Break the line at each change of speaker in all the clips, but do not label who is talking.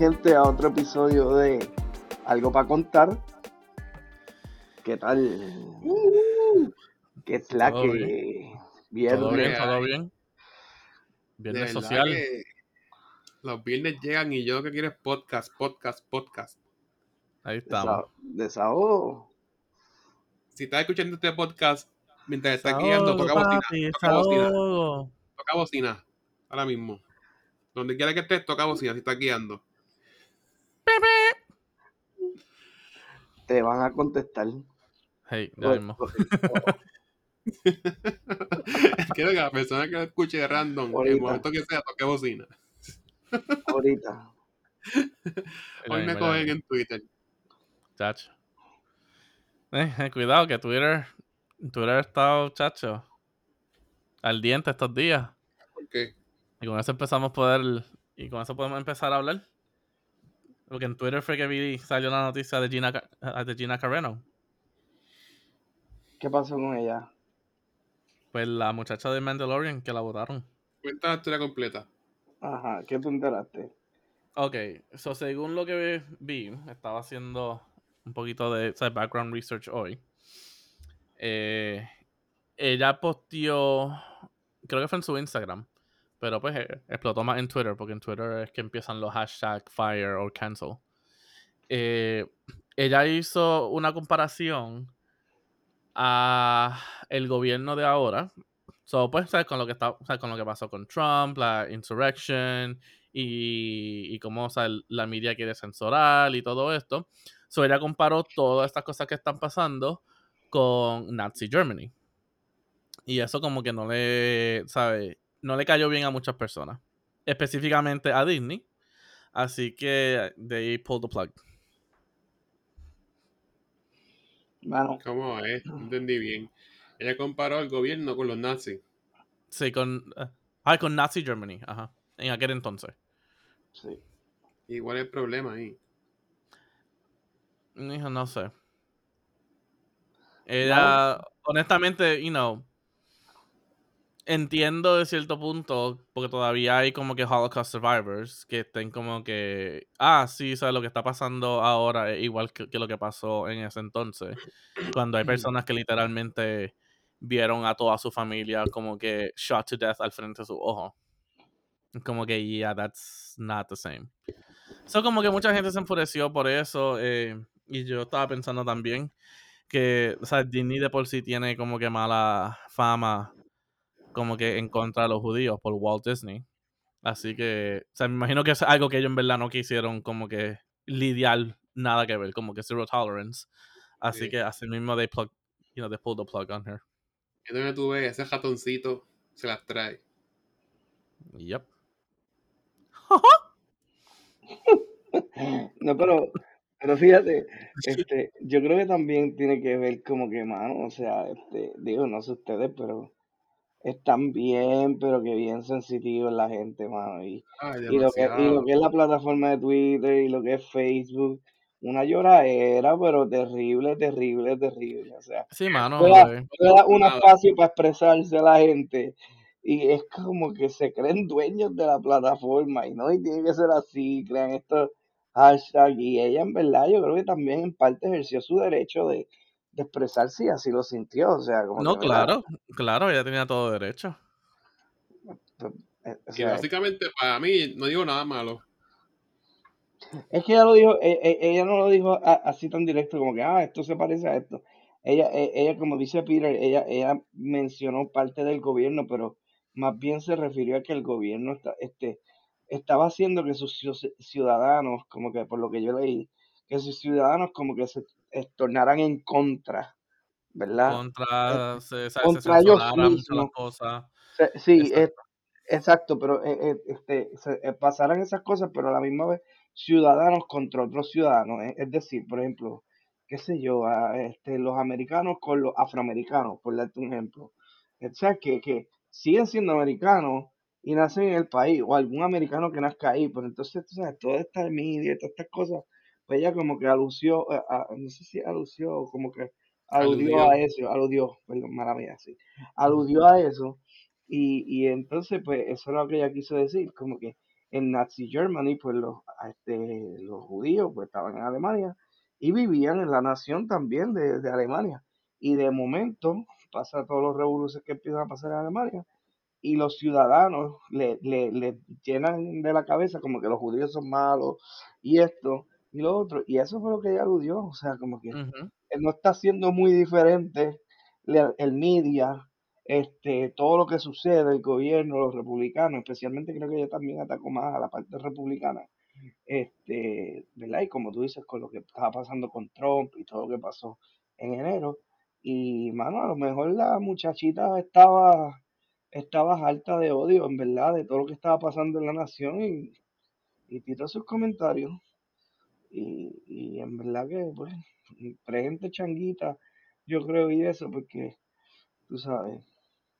gente a otro episodio de Algo para contar. ¿Qué tal? Uh, ¿Qué es la
Todo
que viernes?
¿Todo bien? ¿Todo
Ay.
bien?
De
Viernes social.
Los viernes llegan y yo lo que quiero es podcast, podcast, podcast.
Ahí estamos.
Desa- Desahogo.
Si estás escuchando este podcast mientras estás guiando, toca bocina. Toca bocina. Toca bocina. Ahora mismo. Donde quiera que estés, toca bocina si estás guiando.
Te van a contestar.
Hey, ya
Pues,
mismo.
Quiero que la persona que lo escuche de random, en el momento que sea, toque bocina.
Ahorita.
Hoy me cogen en Twitter.
Chacho. Eh, eh, cuidado que Twitter, Twitter ha estado, chacho, al diente estos días.
¿Por qué?
Y con eso empezamos a poder, y con eso podemos empezar a hablar. Porque en Twitter fue que vi, salió la noticia de Gina, ah, de Gina Carreno.
¿Qué pasó con ella?
Pues la muchacha de Mandalorian que la votaron.
Cuenta la historia completa.
Ajá, ¿qué tú enteraste?
Ok, so según lo que vi, estaba haciendo un poquito de o sea, background research hoy. Eh, ella posteó, creo que fue en su Instagram, pero pues eh, explotó más en Twitter, porque en Twitter es que empiezan los hashtags fire o cancel. Eh, ella hizo una comparación a el gobierno de ahora. So, pues, ¿sabes? Con lo que está, sea, con lo que pasó con Trump, la insurrection, y, y cómo o la media quiere censurar y todo esto. So, ella comparó todas estas cosas que están pasando con Nazi Germany. Y eso como que no le, ¿sabe? No le cayó bien a muchas personas. Específicamente a Disney. Así que they pulled the plug.
Mano,
¿Cómo es? No Entendí bien. Ella comparó al gobierno con los nazis.
Sí, con... ah, con Nazi Germany. Ajá. En aquel entonces.
sí.
Igual es el problema ahí.
Hijo, no sé. Ella, honestamente, you know, entiendo de cierto punto, porque todavía hay como que Holocaust survivors que estén como que, ah, sí, sabes lo que está pasando ahora es igual que, que lo que pasó en ese entonces, cuando hay personas que literalmente vieron a toda su familia como que shot to death al frente de su ojo. Como que, yeah, that's not the same. So, como que mucha gente se enfureció por eso. eh, y yo estaba pensando también que, o sea, Disney de por sí tiene como que mala fama como que en contra de los judíos por Walt Disney. Así que, o sea, me imagino que es algo que ellos en verdad no quisieron como que lidiar nada que ver, como que zero tolerance. Así
Sí.
que así mismo they plug, you know, they pulled the plug on her.
Es donde tú ves, ese ratoncito se las trae.
Yep.
No, pero, pero fíjate, este, yo creo que también tiene que ver como que, mano, o sea, este, digo, no sé ustedes, pero están bien, pero que bien sensitivos la gente, mano, y,
Ay,
y lo que, y lo que es la plataforma de Twitter y lo que es Facebook, una lloradera, pero terrible, terrible, terrible, o sea,
Sí, mano.
un espacio para expresarse a la gente y es como que se creen dueños de la plataforma y no, y tiene que ser así, crean estos hashtags y ella en verdad yo creo que también en parte ejerció su derecho de, de expresarse y así lo sintió, o sea, como
No,
que,
claro, claro, ella tenía todo derecho.
Eh, o sea,
básicamente, para mí, no digo nada malo.
Es que ella lo dijo, e- e- ella no lo dijo así tan directo como que, ah, esto se parece a esto. Ella, e- ella como dice Peter, ella, ella mencionó parte del gobierno, pero más bien se refirió a que el gobierno está, este, estaba haciendo que sus ciu- ciudadanos, como que por lo que yo leí, que sus ciudadanos como que se tornaran en contra, ¿verdad?
Contra, se, se, se
Contra ellos mismos.
cosas.
Sí,
Exacto.
es- exacto, pero eh, eh, este, se, eh, pasaran esas cosas, pero a la misma vez ciudadanos contra otros ciudadanos. eh, Es decir, por ejemplo, qué sé yo, a, este, los americanos con los afroamericanos, por darte un ejemplo. O sea, que, que siguen siendo americanos y nacen en el país, o algún americano que nazca ahí, pero entonces, tú sabes, toda esta media, todas estas cosas, ella como que alusió, a- a- no sé si o como que aludió
Aludió.
a eso, aludió, perdón, mala mía, sí, aludió a eso, y, y entonces, pues, eso es lo que ella quiso decir, como que en Nazi Germany, pues los, este, los judíos pues estaban en Alemania y vivían en la nación también de, de Alemania. Y de momento pasa todos los revoluciones que empiezan a pasar en Alemania y los ciudadanos le, le, le, llenan de la cabeza como que los judíos son malos y esto y lo otro. Y eso fue lo que ella aludió. O sea, como que no está siendo muy diferente el media, este, todo lo que sucede, el gobierno, los republicanos, especialmente creo que ella también atacó más a la parte republicana. Este, ¿verdad? Y como tú dices, con lo que estaba pasando con Trump y todo lo que pasó en enero. Y, mano, a lo mejor la muchachita estaba estaba alta de odio, en verdad, de todo lo que estaba pasando en la nación y, y tiró sus comentarios. Y, y en verdad que, pues, presente changuita, yo creo, y eso, porque, tú sabes,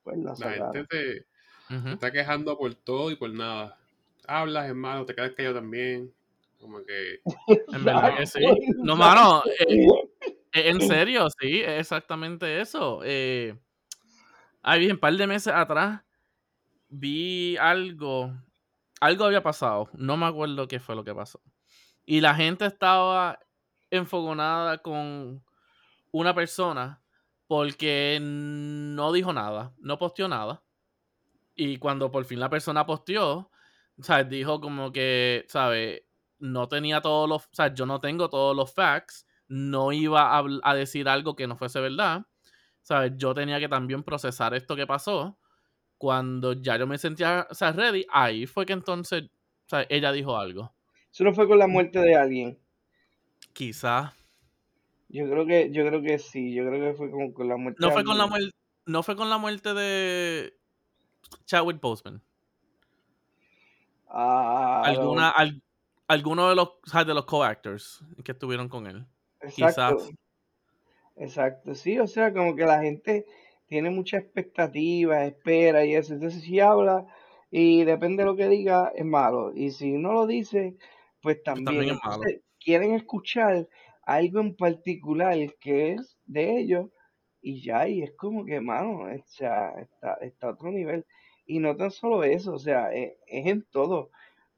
pues la,
la gente te, está quejando por todo y por nada. Hablas, hermano, te quedas callado también. Como que.
en verdad que sí. No, mano, eh, eh, en serio, sí, exactamente eso. Eh, Ahí bien, un par de meses atrás vi algo. Algo había pasado. No me acuerdo qué fue lo que pasó. Y la gente estaba enfogonada con una persona porque no dijo nada, no posteó nada. Y cuando por fin la persona posteó, sea, Dijo como que, ¿sabes? No tenía todos los, o yo no tengo todos los facts, no iba a, decir algo que no fuese verdad. ¿sabes? Yo tenía que también procesar esto que pasó. Cuando ya yo me sentía, o ready, ahí fue que entonces, ella dijo algo.
Eso no fue con la muerte de alguien.
Quizá.
Yo creo que, yo creo que sí, yo creo que fue con, la muerte
no de fue con la muerte No fue con la muerte de Chadwick Boseman.
Ah,
Alguna, alguno de los, de los co-actors que estuvieron con él. Quizás
Exacto, sí, o sea, como que la gente tiene mucha expectativa, espera y eso. Entonces, si habla y depende de lo que diga, es malo. Y si no lo dice, pues, también. quieren escuchar algo en particular que es de ellos y ya, y es como que, mano, o sea, está, está a otro nivel. Y no tan solo eso, o sea, es, es en todo.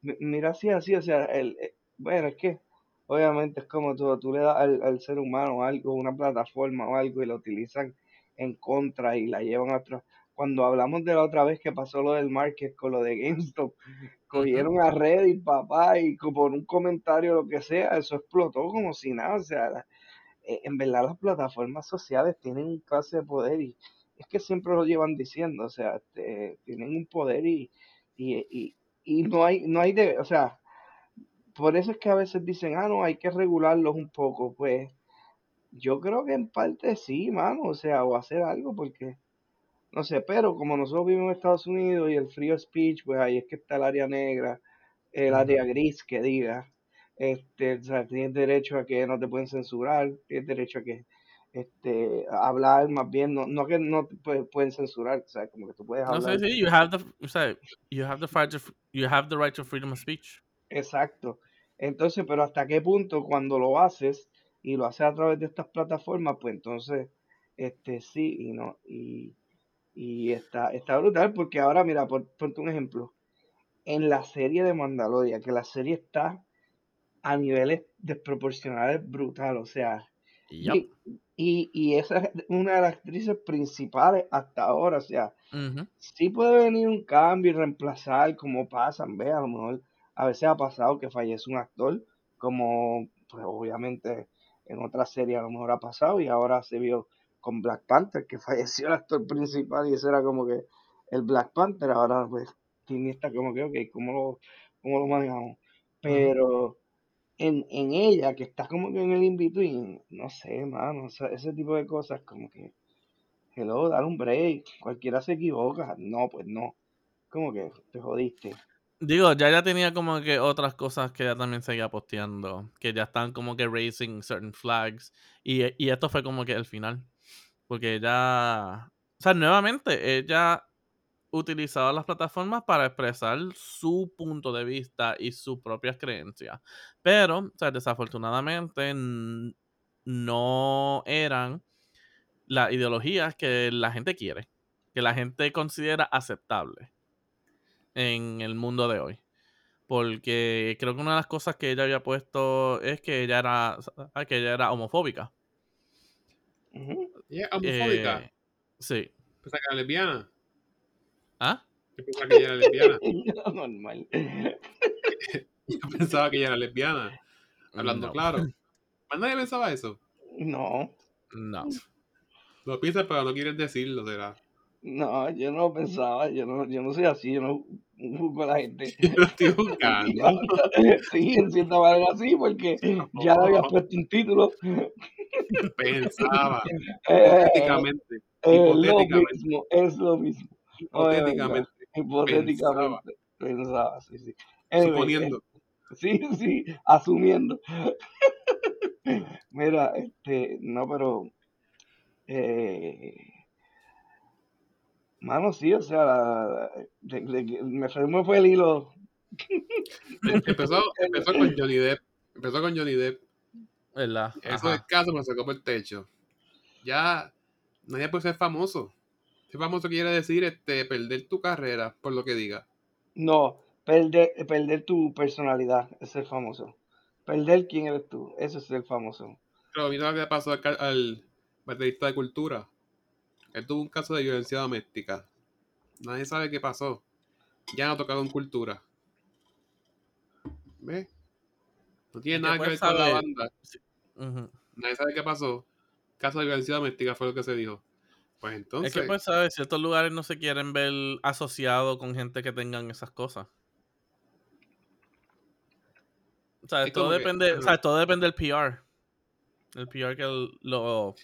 Mira así, así, o sea, el, eh, bueno, es que obviamente es como tú, tú le das al, ser humano algo, una plataforma o algo y lo utilizan en contra y la llevan a otra. Cuando hablamos de la otra vez que pasó lo del market con lo de GameStop, cogieron a Reddit, papá, y por un comentario o lo que sea, eso explotó como si nada. O sea, eh, en verdad las plataformas sociales tienen un clase de poder y es que siempre lo llevan diciendo, o sea, este, tienen un poder y, y, y, y no hay, no hay de, o sea, por eso es que a veces dicen, ah, no, hay que regularlos un poco. Pues yo creo que en parte sí, mano, o sea, o hacer algo porque, no sé, pero como nosotros vivimos en Estados Unidos y el free speech, pues ahí es que está el área negra, el área gris, que diga. Este, o sea, tienes derecho a que no te pueden censurar, tienes derecho a que este hablar más bien no, no que no te pueden censurar o sea como que tú puedes hablar
no sí, sí you have the o sea, you have the you have the right to freedom of speech
Exacto. Entonces, pero hasta qué punto cuando lo haces y lo haces a través de estas plataformas, pues entonces, este sí y no. Y, y está, está brutal porque ahora, mira, por, ponte un ejemplo. En la serie de Mandaloria, que la serie está a niveles desproporcionales brutal, o sea. Y, y, esa es una de las actrices principales hasta ahora, o sea, sí puede venir un cambio y reemplazar como pasan, ve, a lo mejor a veces ha pasado que fallece un actor, como pues obviamente en otra serie a lo mejor ha pasado y ahora se vio con Black Panther que falleció el actor principal y ese era como que el Black Panther, ahora pues tiene esta como que, ok, ¿cómo lo, cómo lo manejamos? Pero en, en ella, que está como que en el in-between, no sé, mano, ese tipo de cosas como que, hello, dar un break, cualquiera se equivoca, no, pues no, como que te jodiste.
Digo, ya ya tenía como que otras cosas que ya también seguía posteando, que ya están como que raising certain flags, y, y esto fue como que el final, porque ya, o sea, nuevamente, ella utilizaba las plataformas para expresar su punto de vista y sus propias creencias, pero, o sea, desafortunadamente no eran las ideologías que la gente quiere, que la gente considera aceptable en el mundo de hoy. Porque creo que una de las cosas que ella había puesto es que ella era, que ella era homofóbica.
¿Ella homofóbica?
Eh, sí.
Pensaba que era lesbiana.
¿Ah?
Yo pensaba que ella era lesbiana.
no, normal.
Yo pensaba que ella era lesbiana. Hablando
No.
claro. ¿Más nadie pensaba eso?
No,
No.
Lo piensas, pero no quieres decirlo, será.
No, yo no lo pensaba, yo no, yo no soy así, yo no juzgo a la gente.
Yo lo estoy buscando.
Sí, en cierta manera sí, porque ya le había puesto un título.
Pensaba.
Eh,
Hipotéticamente.
lo
hipotéticamente.
mismo, es lo mismo.
Hipotéticamente.
Hipotéticamente. Pensaba, sí, sí.
Suponiendo.
eh, sí, sí, asumiendo. Mira, este, no, pero. Eh, mano, sí, o sea, la- de- de- me, me fue el hilo.
Empezó, empezó con Johnny Depp. Empezó con Johnny Depp.
¿Verdad?
Eso
Ajá.
del caso me sacó por el techo. Ya nadie puede ser famoso. Ser famoso quiere decir este, perder tu carrera por lo que diga.
No, perder, perder tu personalidad, es ser famoso. Perder quién eres tú, eso es ser famoso.
Pero mira lo que le pasó al, al baterista de cultura. Él tuvo un caso de violencia doméstica. Nadie sabe qué pasó. Ya no ha tocado en cultura. ¿Ves? No tiene
¿Y qué
nada que
puedes
ver con la banda. Nadie sabe qué pasó. Caso de violencia doméstica fue lo que se dijo. Pues entonces.
Es que pues sabes, ciertos lugares no se quieren ver asociados con gente que tengan esas cosas. O sea, todo
que,
depende, o sea, todo depende del PR. El PR que el, lo,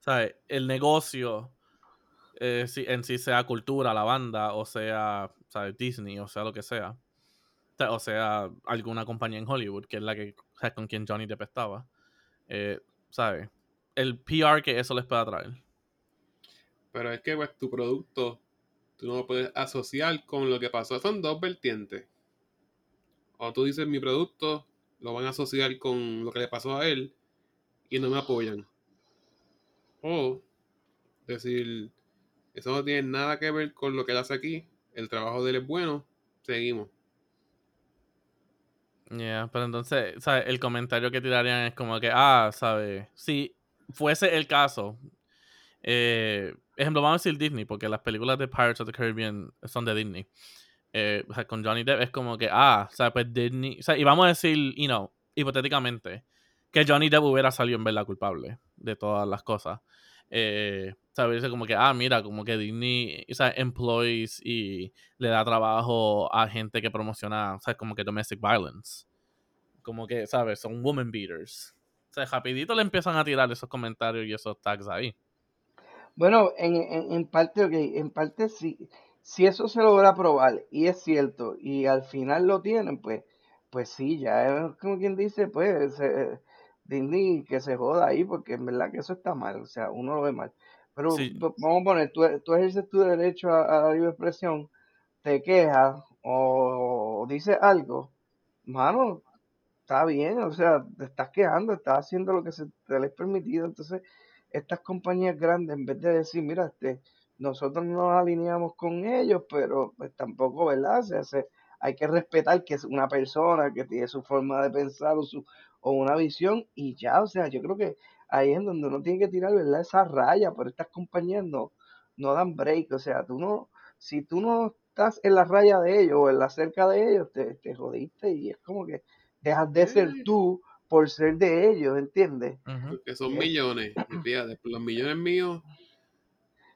¿sabes? El negocio eh, si- en sí sea cultura, la banda, o sea, ¿sabes? Disney, o sea, lo que sea. O sea, alguna compañía en Hollywood, que es la que, con quien Johnny Depp estaba. Eh, ¿Sabes? El PR que eso les pueda traer.
Pero es que pues tu producto, tú no lo puedes asociar con lo que pasó. Son dos vertientes. O tú dices mi producto, lo van a asociar con lo que le pasó a él y no me apoyan. O decir, eso no tiene nada que ver con lo que él hace aquí, el trabajo de él es bueno, seguimos.
Yeah, pero entonces, ¿sabes? El comentario que tirarían es como que, ah, ¿sabes? Si fuese el caso, eh, ejemplo, vamos a decir Disney, porque las películas de Pirates of the Caribbean son de Disney. Eh, o sea, con Johnny Depp es como que, ah, ¿sabes? Pues Disney, o sea, y vamos a decir, you know, hipotéticamente, que Johnny Depp hubiera salido en verdad culpable de todas las cosas. Eh, ¿sabes? Como que, ah, mira, como que Disney, o sea, employs y le da trabajo a gente que promociona, ¿sabes? Como que domestic violence. Como que, ¿sabes? Son woman beaters. O sea, rapidito le empiezan a tirar esos comentarios y esos tags ahí.
Bueno, en, en, en parte, ok, en parte sí, si eso se logra probar y es cierto y al final lo tienen, pues, pues sí, ya es como quien dice, pues, eh, Disney que se joda ahí porque en verdad que eso está mal, o sea, uno lo ve mal. Pero
Sí.
vamos a poner, tú, tú ejerces tu derecho a, a la libre expresión, te quejas o dices algo, mano, está bien, o sea, te estás quejando, estás haciendo lo que se te le es permitido, entonces estas compañías grandes, en vez de decir, mira, este, nosotros no nos alineamos con ellos, pero pues tampoco, ¿verdad? O sea, se- hay que respetar que es una persona que tiene su forma de pensar o, su, o una visión y ya, o sea, yo creo que ahí es donde uno tiene que tirar, ¿verdad? Esa raya, pero estas compañías no, no dan break, o sea, tú no, si tú no estás en la raya de ellos o en la cerca de ellos, te, te jodiste y es como que dejas de ser tú por ser de ellos, ¿entiendes?
Porque son millones. fíjate, los millones míos,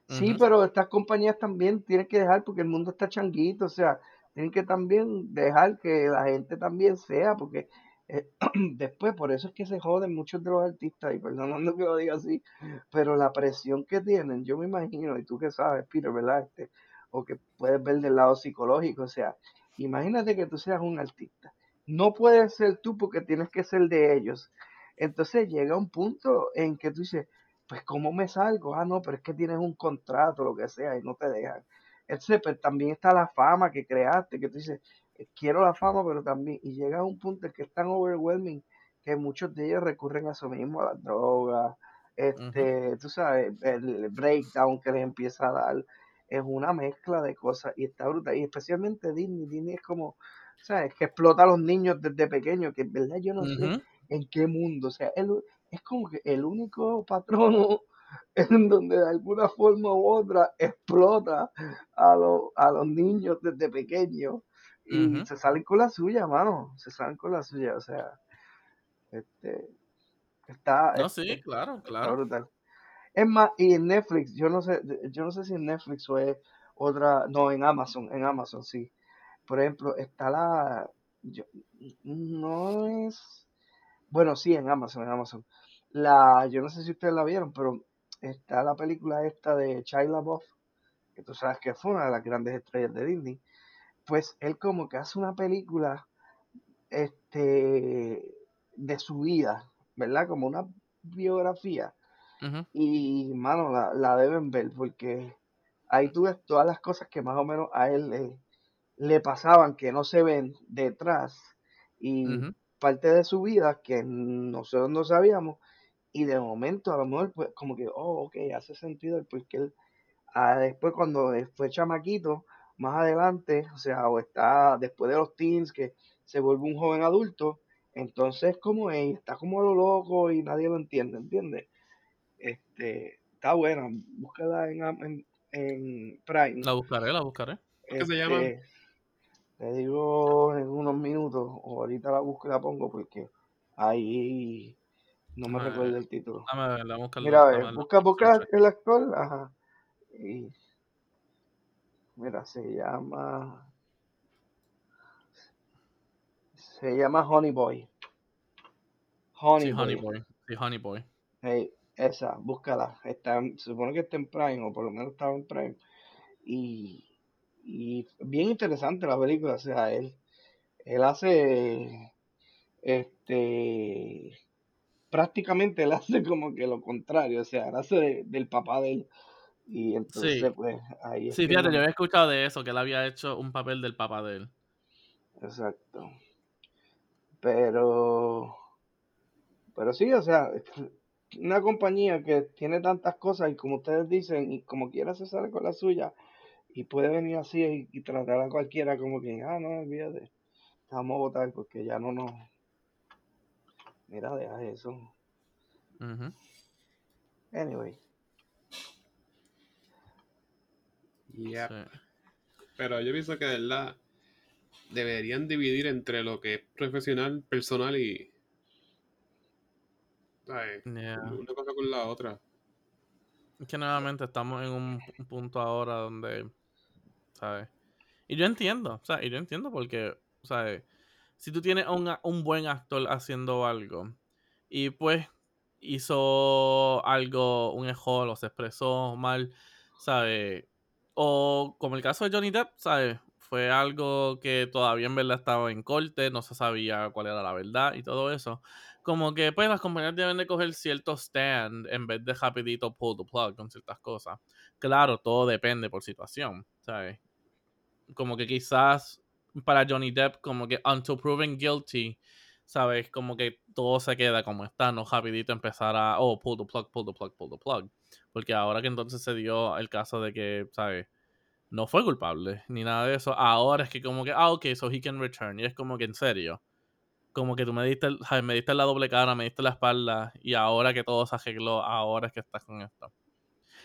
Sí, pero estas compañías también tienen que dejar, porque el mundo está changuito, o sea, tienen que también dejar que la gente también sea, porque eh, después, por eso es que se joden muchos de los artistas, y perdonando que lo diga así, pero la presión que tienen, yo me imagino, y tú que sabes, Peter, ¿verdad? Este, o que puedes ver del lado psicológico, o sea, imagínate que tú seas un artista, no puedes ser tú porque tienes que ser de ellos, entonces llega un punto en que tú dices, pues ¿cómo me salgo? Ah, no, pero es que tienes un contrato, lo que sea, y no te dejan. Entonces, pues también está la fama que creaste, que tú dices, quiero la fama, pero también, y llega a un punto en que es tan overwhelming que muchos de ellos recurren a eso mismo, a las drogas, este, tú sabes, el breakdown que les empieza a dar, es una mezcla de cosas, y está brutal, y especialmente Disney, Disney es como, ¿sabes? Que explota a los niños desde pequeños, que en verdad yo no sé en qué mundo, o sea, él es como que el único patrono en donde de alguna forma u otra explota a, los a los niños desde pequeños y se salen con la suya, mano, se salen con la suya, o sea, este, está,
No,
este,
sí, claro,
está
claro.
brutal. Es más, y en Netflix, yo no sé, yo no sé si en Netflix o es otra, no, en Amazon, en Amazon, sí. Por ejemplo, está la, yo- no es, bueno, sí, en Amazon, en Amazon. La, yo no sé si ustedes la vieron, pero está la película esta de Shia LaBeouf, que tú sabes que fue una de las grandes estrellas de Disney. Pues él como que hace una película, este, de su vida, ¿verdad? Como una biografía. Y, mano, la, la deben ver porque ahí tú ves todas las cosas que más o menos a él le, le pasaban que no se ven detrás y parte de su vida que nosotros no sabíamos y de momento a lo mejor pues como que, oh, ok, hace sentido el porque él ah, después cuando fue chamaquito, más adelante, o sea, o está después de los teens que se vuelve un joven adulto, entonces como él está como lo loco y nadie lo entiende, ¿entiendes? Este, está buena, búscala en, en, en Prime.
La buscaré, la buscaré.
¿Qué se llama?
Este, te digo en unos minutos, o ahorita la busco y la pongo porque ahí no me
Ajá,
recuerdo el título.
Dame ver, dame buscarlo.
Mira, a ver, busca, busca el actor, ajá. Y mira, se llama, se llama Honey Boy. Honey
Sí, Honey
Boy.
Boy. Sí, Honey Boy.
Hey, esa, búscala. Está, en- se supone que está en Prime, o por lo menos estaba en Prime. Y, y bien interesante la película, o sea, él, él hace, este, prácticamente él hace como que lo contrario, o sea, él hace de- del papá de él. Y entonces,
Sí.
pues, ahí
Sí, fíjate, yo había escuchado de eso, que él había hecho un papel del papá de él.
Exacto. Pero, pero sí, o sea, una compañía que tiene tantas cosas y como ustedes dicen, y como quiera se sale con la suya, y puede venir así y, y tratar a cualquiera como que, ah, no, olvídate, te vamos a votar porque ya no nos... Mira, deja eso.
Ujú.
Anyway,
Yep.
Sí.
Pero yo pienso que de verdad deberían dividir entre lo que es profesional, personal y. ¿sabes?
Yeah.
Una cosa con la otra.
Es que nuevamente estamos en un, un punto ahora donde, ¿sabes? Y yo entiendo, o sea, y yo entiendo porque, ¿sabes? Si tú tienes un, un buen actor haciendo algo y pues hizo algo, un error o se expresó mal, ¿sabes? O como el caso de Johnny Depp, ¿sabes? Fue algo que todavía en verdad estaba en corte, no se sabía cuál era la verdad y todo eso. Como que pues las compañías deben de coger cierto stand en vez de rapidito pull the plug con ciertas cosas. Claro, todo depende por situación, ¿sabes? Como que quizás para Johnny Depp, como que until proven guilty, ¿sabes? Como que todo se queda como está, no rapidito empezar a, oh, pull the plug, pull the plug, pull the plug. Porque ahora que entonces se dio el caso de que, ¿sabes? No fue culpable, ni nada de eso. Ahora es que como que, ah, ok, so he can return. Y es como que en serio. Como que tú me diste, ¿sabes? me diste la doble cara, me diste la espalda, y ahora que todo se arregló, ahora es que estás con esto.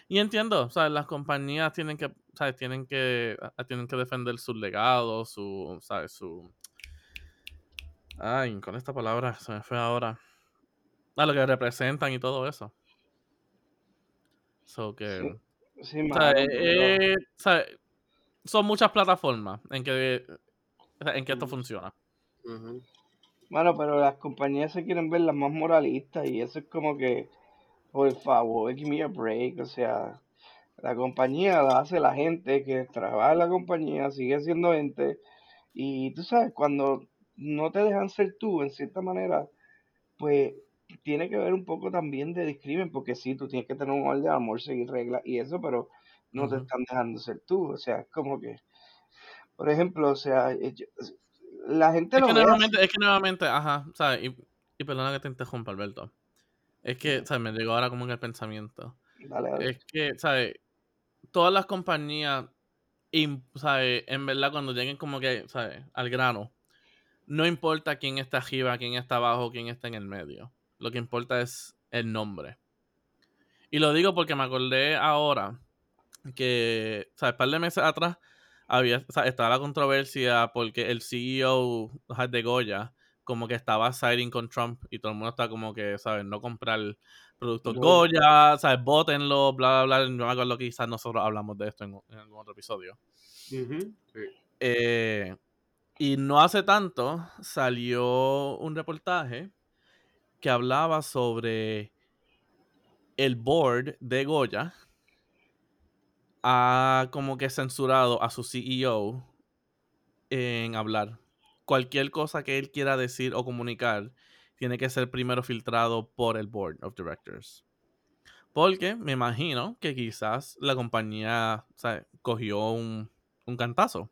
Y entiendo, ¿sabes? Las compañías tienen que, ¿sabes? Tienen que, ah, tienen que defender sus legados, su, ¿sabes? Su... Ay, con esta palabra se me fue ahora. A lo que representan y todo eso. So que...
sí, sí,
o sea,
mano, pero-
eh, o sea, son muchas plataformas en que, en que esto funciona.
Bueno, pero las compañías se quieren ver las más moralistas y eso es como que, por favor, give me a break. O sea, la compañía la hace la gente que trabaja en la compañía, sigue siendo gente. Y tú sabes, cuando no te dejan ser tú, en cierta manera, pues tiene que ver un poco también de discrimen, porque sí, tú tienes que tener un orden de amor, seguir reglas y eso, pero no te
Ujú.
están dejando ser tú. O sea, es como que, por ejemplo, o sea, eh, yo- la gente
Es
lo
que nuevamente, es que nuevamente, ajá, ¿sabes? Y, y perdona que te interrumpa, Alberto. Es que. ¿sabes? Me llegó ahora como en el pensamiento.
Dale, dale.
Es que, ¿sabes? Todas las compañías, im- ¿sabes? En verdad, cuando lleguen como que, ¿sabes? Al grano, no importa quién está arriba, quién está abajo, quién está en el medio. Lo que importa es el nombre. Y lo digo porque me acordé ahora que, o sea, un par de meses atrás había, o sea, estaba la controversia porque el CEO de Goya como que estaba siding con Trump y todo el mundo está como que, ¿sabes? No comprar productos Goya, ¿sabes? Bótenlo, bla, bla, bla. No me acuerdo que quizás nosotros hablamos de esto en, algún otro episodio. eh, y no hace tanto salió un reportaje que hablaba sobre el board de Goya ha como que censurado a su CEO en hablar. Cualquier cosa que él quiera decir o comunicar tiene que ser primero filtrado por el board of directors. Porque me imagino que quizás la compañía cogió un, un cantazo.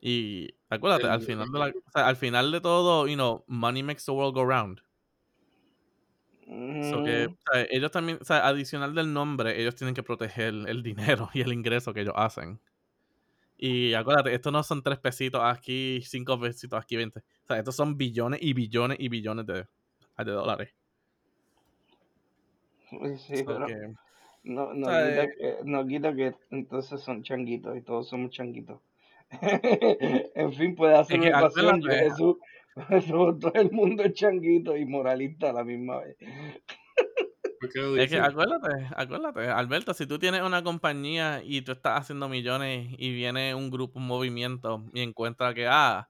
Y acuérdate, al final, de al final de todo, you know, money makes the world go round. que, mm. ellos también, o sea, adicional del nombre, ellos tienen que proteger el dinero y el ingreso que ellos hacen. Y acuérdate, estos no son tres pesitos aquí, cinco pesitos aquí, veinte. O sea, estos son billones y billones y billones de, de dólares.
Sí, pero no, no, quita eh que, no quita que entonces son changuitos y todos somos changuitos. en fin, puede hacer una ecuación. Jesús, todo el mundo es changuito y moralista a la misma vez.
Es que acuérdate, acuérdate, Alberto, si tú tienes una compañía y tú estás haciendo millones y viene un grupo, un movimiento y encuentra que, ah,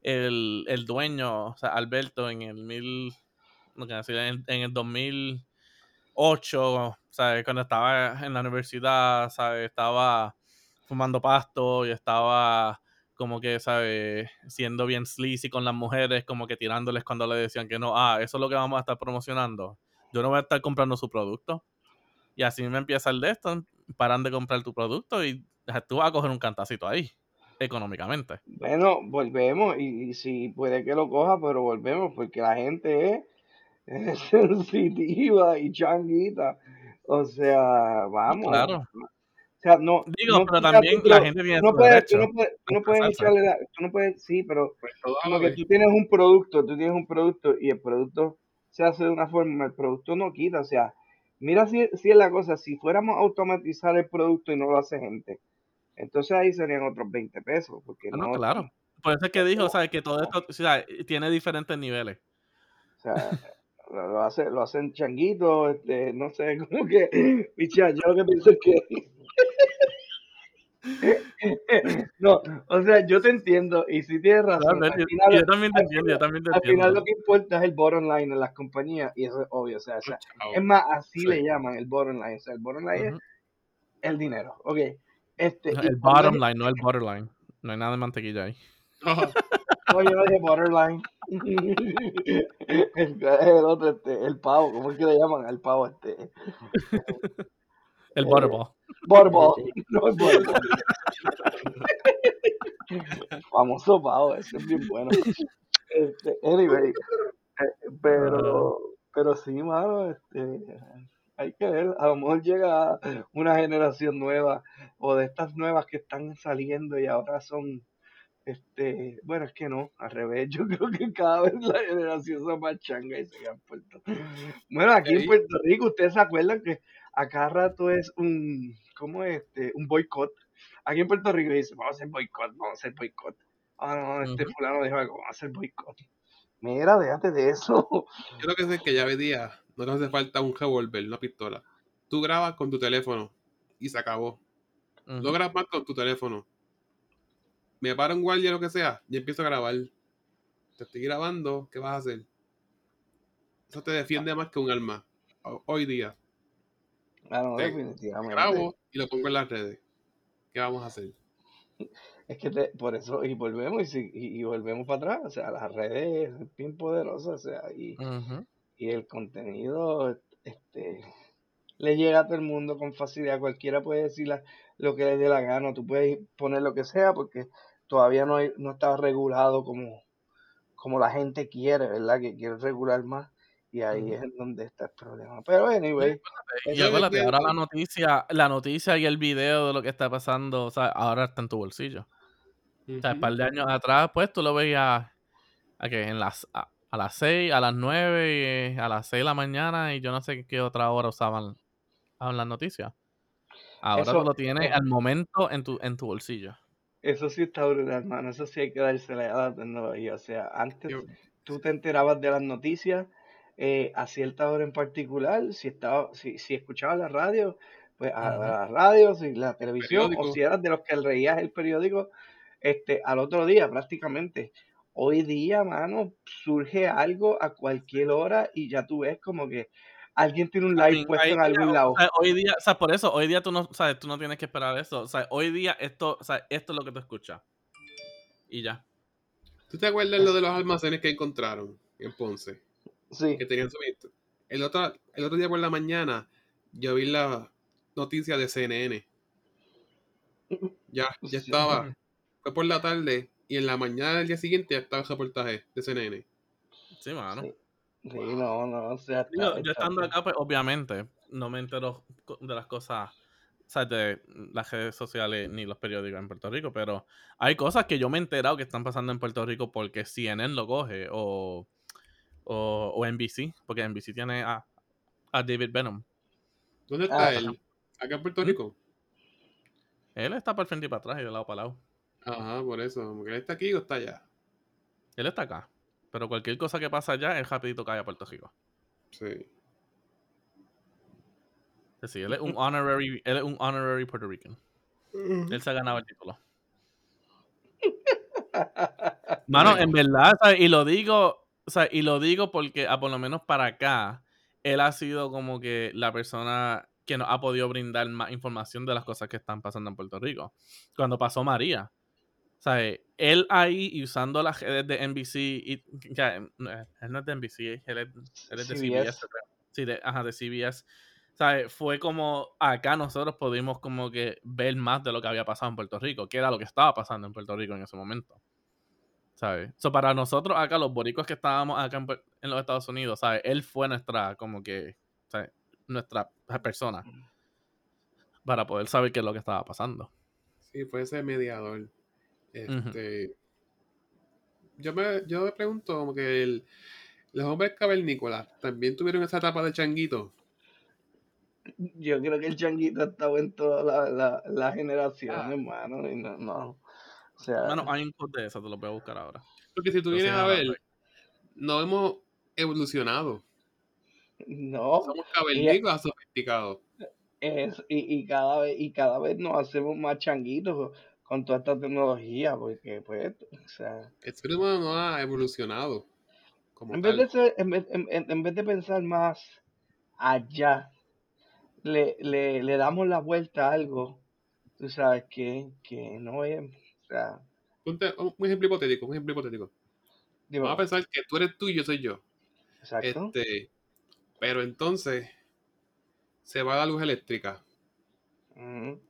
el, el dueño, o sea, Alberto en el mil, no decir, en, en el 2008, ¿sabes? Cuando estaba en la universidad, ¿sabes? Estaba fumando pasto y estaba como que, ¿sabes? Siendo bien sleazy con las mujeres, como que tirándoles cuando le decían que no, ah, eso es lo que vamos a estar promocionando. Yo no voy a estar comprando su producto. Y así me empieza el de esto, paran de comprar tu producto y tú vas a coger un cantacito ahí, económicamente.
Bueno, volvemos y, si puede que lo coja, pero volvemos porque la gente es, sensitiva y changuita. O sea, vamos. Claro. O sea, no.
Digo, pero también la gente tiene no puedes,
tú no puedes, tú no puedes echarle la, tú no puedes, sí, pero pues como que tú tienes un producto, tú tienes un producto y el producto se hace de una forma, el producto no quita, o sea, mira si, si es la cosa, si fuéramos a automatizar el producto y no lo hace gente, entonces ahí serían otros 20 pesos, porque
ah, no, claro. Por eso es que dijo, o sea, que todo esto o sea, tiene diferentes niveles.
O sea, lo, hace, lo hacen changuitos, este, no sé, como que, picha, yo lo que pienso es que no, o sea, yo te entiendo y si tienes razón.
yo, también te entiendo, yo también te
al final lo que importa es el bottom line en las compañías y eso es obvio. O sea, es más, así le llaman el bottom line. O sea, el bottom line es el dinero. Ok. Este,
el bottom line, no el borderline. No hay nada de mantequilla ahí.
No, yo no dije borderline. el, el, otro, este, el pavo, ¿cómo es que le llaman? El pavo, este.
El butterball.
Butterball. No el butterball. Famoso pavo, ese es bien bueno. Este, anyway, eh, pero, pero sí, mano, este, hay que ver, a lo mejor llega una generación nueva o de estas nuevas que están saliendo y ahora son, este, bueno, es que no, al revés, yo creo que cada vez la generación son más changa y se han puesto. Bueno, aquí en Puerto Rico, ustedes se acuerdan que acá rato es un, ¿cómo es? Este, un boicot. Aquí en Puerto Rico dice, vamos a hacer boicot, vamos a hacer boicot. Ah, no, este fulano dijo algo, vamos a hacer boicot. Mira, déjate de eso.
Yo lo que sé es que ya ve día, no te hace falta un revólver, una pistola. Tú grabas con tu teléfono y se acabó. No grabas con tu teléfono. Me paro un guardia, lo que sea, y empiezo a grabar. Te estoy grabando, ¿qué vas a hacer? Eso te defiende más que un arma. Hoy día.
Ah, definitivamente.
Grabo y lo pongo en las redes. ¿Qué vamos a hacer?
Es que por eso, y volvemos y, y, volvemos para atrás, o sea, las redes es bien poderosas, o sea, y, y el contenido este, le llega a todo el mundo con facilidad, cualquiera puede decir lo que le dé la gana, tú puedes poner lo que sea porque todavía no, hay, no está regulado como, como la gente quiere, ¿verdad? Que quiere regular más. Y ahí es donde está el problema. Pero anyway.
Y acuérdate, ahora la noticia, la noticia y el video de lo que está pasando, o sea, ahora está en tu bolsillo. O sea, un par de años atrás, pues tú lo veías a, que en las, a, las 6, a las 9, a las 6 de la mañana y yo no sé qué otra hora usaban las noticias. Ahora
Eso,
tú lo tienes
eh,
al momento en tu, en tu bolsillo.
eso sí está brutal, hermano. Eso sí hay que dársela a la tecnología. O sea, antes
Yo-
tú te enterabas de las noticias eh, a cierta hora en particular. Si estaba, si, si escuchabas la radio, pues a, a la radio, si la televisión, o si eras de los que leías el periódico, este, al otro día prácticamente. Hoy día, mano, surge algo a cualquier hora y ya tú ves como que alguien tiene un live puesto en
día,
algún
o
lado.
sea, hoy día, o sea, por eso, hoy día tú no, sabes, tú no tienes que esperar eso. O sea, hoy día esto, o sea, esto es lo que tú escuchas. Y ya.
¿Tú te acuerdas lo de los almacenes que encontraron en Ponce?
Sí,
Que tenían suministro. El otro, el otro día por la mañana yo vi la noticia de CNN. Ya, ya estaba. Fue por la tarde y en la mañana del día siguiente ya estaba el reportaje de CNN.
Sí, mano.
sí. Sí, no, no, o sea, está,
yo
está-
estando acá, pues obviamente no me entero de las cosas, o sea, de las redes sociales ni los periódicos en Puerto Rico, pero hay cosas que yo me he enterado que están pasando en Puerto Rico porque CNN lo coge o, o, o NBC, porque NBC tiene a, a David Benham.
¿Dónde está
Ah.
él? ¿Acá en Puerto. Rico?
Él está para el frente y para atrás y de lado para lado.
Ajá, por eso. Porque él está aquí o está allá.
Él está acá. Pero cualquier cosa que pasa allá, él rapidito cae a Puerto Rico.
Sí.
Es decir, él es un honorary, él es un honorary Puerto Rican. Él se ha ganado el título. Mano, en verdad, ¿sabes? y lo digo, sea, y lo digo porque, ah, por lo menos para acá, él ha sido como que la persona que nos ha podido brindar más información de las cosas que están pasando en Puerto Rico. Cuando pasó María. ¿Sabes? Él ahí y usando las redes de NBC, y, ya, él no es de NBC, él es, él es de
CBS.
Sí, de, ajá, de CBS. Fue como acá nosotros pudimos como que ver más de lo que había pasado en Puerto Rico, que era lo que estaba pasando en Puerto Rico en ese momento. ¿Sabes? So, para nosotros acá, los boricos que estábamos acá en, los Estados Unidos, ¿sabes? Él fue nuestra, como que, ¿sabes? Nuestra persona para poder saber qué es lo que estaba pasando.
Sí, fue ese mediador. Este. Yo me, yo me pregunto, como que el- los hombres cavernícolas también tuvieron esa etapa de changuito.
Yo creo que el changuito ha estado en toda la, la, la generación,
Ah.
hermano. Y no, no. O sea,
Bueno, hay un code de eso, te lo voy a buscar ahora.
Porque si tú vienes a ver, no hemos evolucionado.
no.
Somos cavernícolas sofisticados.
Es, y, y cada vez, y cada vez nos hacemos más changuitos con toda esta tecnología, porque pues, o sea,
El ser humano no ha evolucionado. Como
en vez de ser, en vez, en, vez de pensar más allá, le, le, le damos la vuelta a algo, tú sabes, que, que no es, sea,
un ejemplo hipotético, un ejemplo hipotético. Vamos a pensar que tú eres tú y yo soy yo.
exacto.
Este, pero entonces se va la luz eléctrica.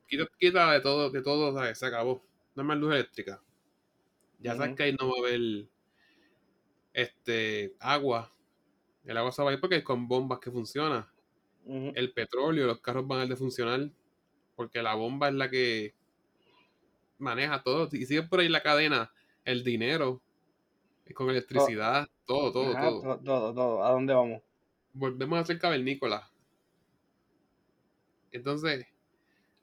Quita, quita de todo, de todo, ¿sabes? se acabó. No hay más luz eléctrica. Ya sabes que ahí no va a haber este agua. El agua se va a ir porque es con bombas que funciona. El petróleo, los carros van a dejar de funcionar. Porque la bomba es la que maneja todo. Y sigue por ahí la cadena, el dinero, con electricidad, todo, todo,
Ajá,
todo.
to- todo, todo. ¿A dónde vamos?
volvemos a ser cavernícolas. Entonces,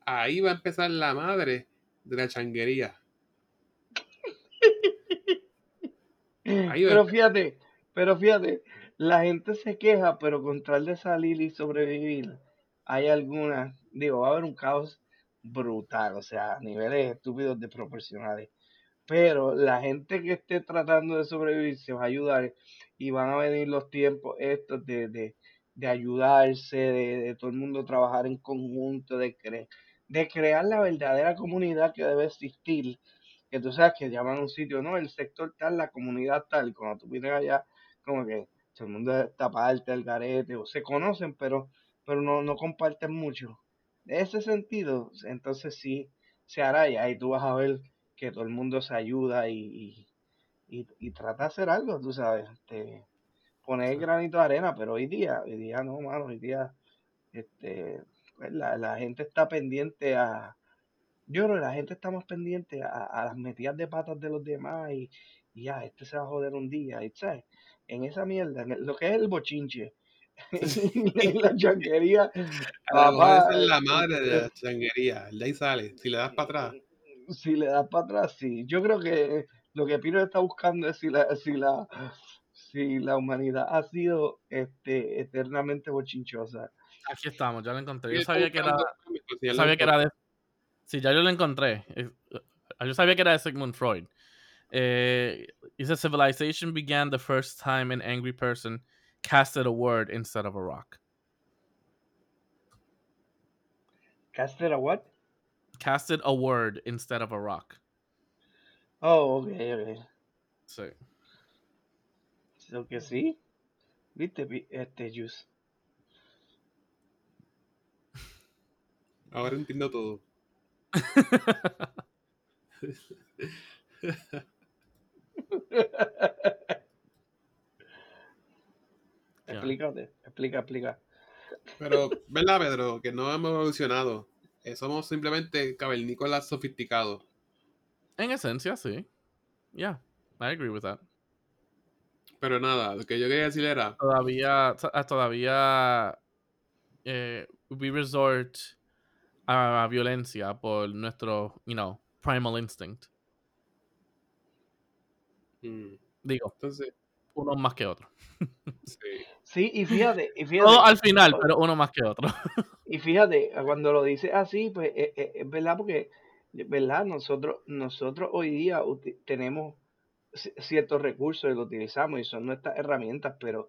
ahí va a empezar la madre de la changuería. Ahí va.
Pero fíjate, pero fíjate, la gente se queja, pero con tal de salir y sobrevivir, hay algunas, digo, va a haber un caos brutal, o sea, a niveles estúpidos desproporcionales. Pero la gente que esté tratando de sobrevivir se va a ayudar y van a venir los tiempos estos de, de, de ayudarse, de, de todo el mundo trabajar en conjunto, de, de crear la verdadera comunidad que debe existir que tú sabes que llaman un sitio, no, el sector tal, la comunidad tal, cuando tú vienes allá, como que todo el mundo está parte del garete, o se conocen, pero, pero no, no comparten mucho. Ese sentido, entonces sí se hará y ahí tú vas a ver que todo el mundo se ayuda y, y, y, y trata de hacer algo, tú sabes, este, poner el granito de arena, pero hoy día, hoy día no, mano, hoy día, este, pues la, la gente está pendiente a Yo creo que la gente está más pendiente a, a las metidas de patas de los demás y, y ya, este se va a joder un día, y, ¿sabes? En esa mierda, en el- lo que es el bochinche, la chanquería,
A lo mejor esa
papá,
es la madre de
eh,
la changuería. El de ahí sale. Si le das para atrás.
si le das para atrás, sí. Yo creo que lo que Piro está buscando es si la, si la, si la humanidad ha sido este, eternamente bochinchosa.
Aquí estamos, ya lo encontré.
Yo
sabía que era, yo sabía que era de... Sí, ya yo lo encontré. Eh, Yo sabía que era de Sigmund Freud. Eh, dice civilization began the first time an angry person casted a word instead of a rock.
¿Casted a what?
Casted a word instead of a rock.
Oh, ok, ok.
Sí.
Lo que sí. ¿Viste, este, Juice?
Ahora entiendo todo.
Explícate, explica, explica.
Pero, ¿verdad, Pedro? Que no hemos evolucionado. Eh, somos simplemente cavernícolas sofisticados.
En esencia, sí. Yeah, I agree with that.
Pero nada, lo que yo quería decir era.
Todavía, to- ah, todavía eh, we resort a violencia por nuestro, you know, primal instinct.
mm,
Digo,
entonces,
uno más que otro.
sí.
Sí, y fíjate, y
Todo
fíjate,
al final, pero uno más que otro.
y fíjate, cuando lo dice así, pues eh, eh, es verdad porque, verdad, nosotros, nosotros hoy día tenemos ci- ciertos recursos y los utilizamos y son nuestras herramientas, pero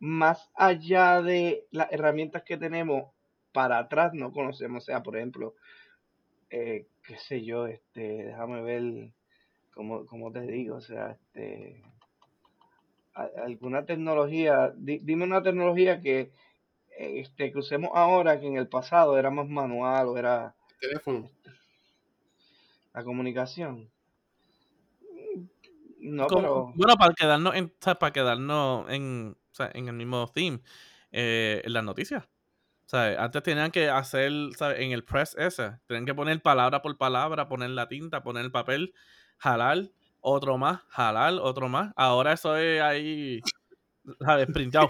más allá de las herramientas que tenemos, para atrás no conocemos, o sea, por ejemplo, eh, qué sé yo, este, déjame ver, como, como te digo, o sea, este, alguna tecnología, di- dime una tecnología que, eh, este, que usemos ahora que en el pasado era más manual o era
Teléfono.
la comunicación. No,
Como-
pero
bueno, para quedarnos en, para quedarnos en, o sea, en el mismo theme, eh, en las noticias. O sea, antes tenían que hacer, ¿sabes? En el press ese, tenían que poner palabra por palabra, poner la tinta, poner el papel, jalar, otro más, jalar, otro más. Ahora eso es ahí, ¿sabes? Printado.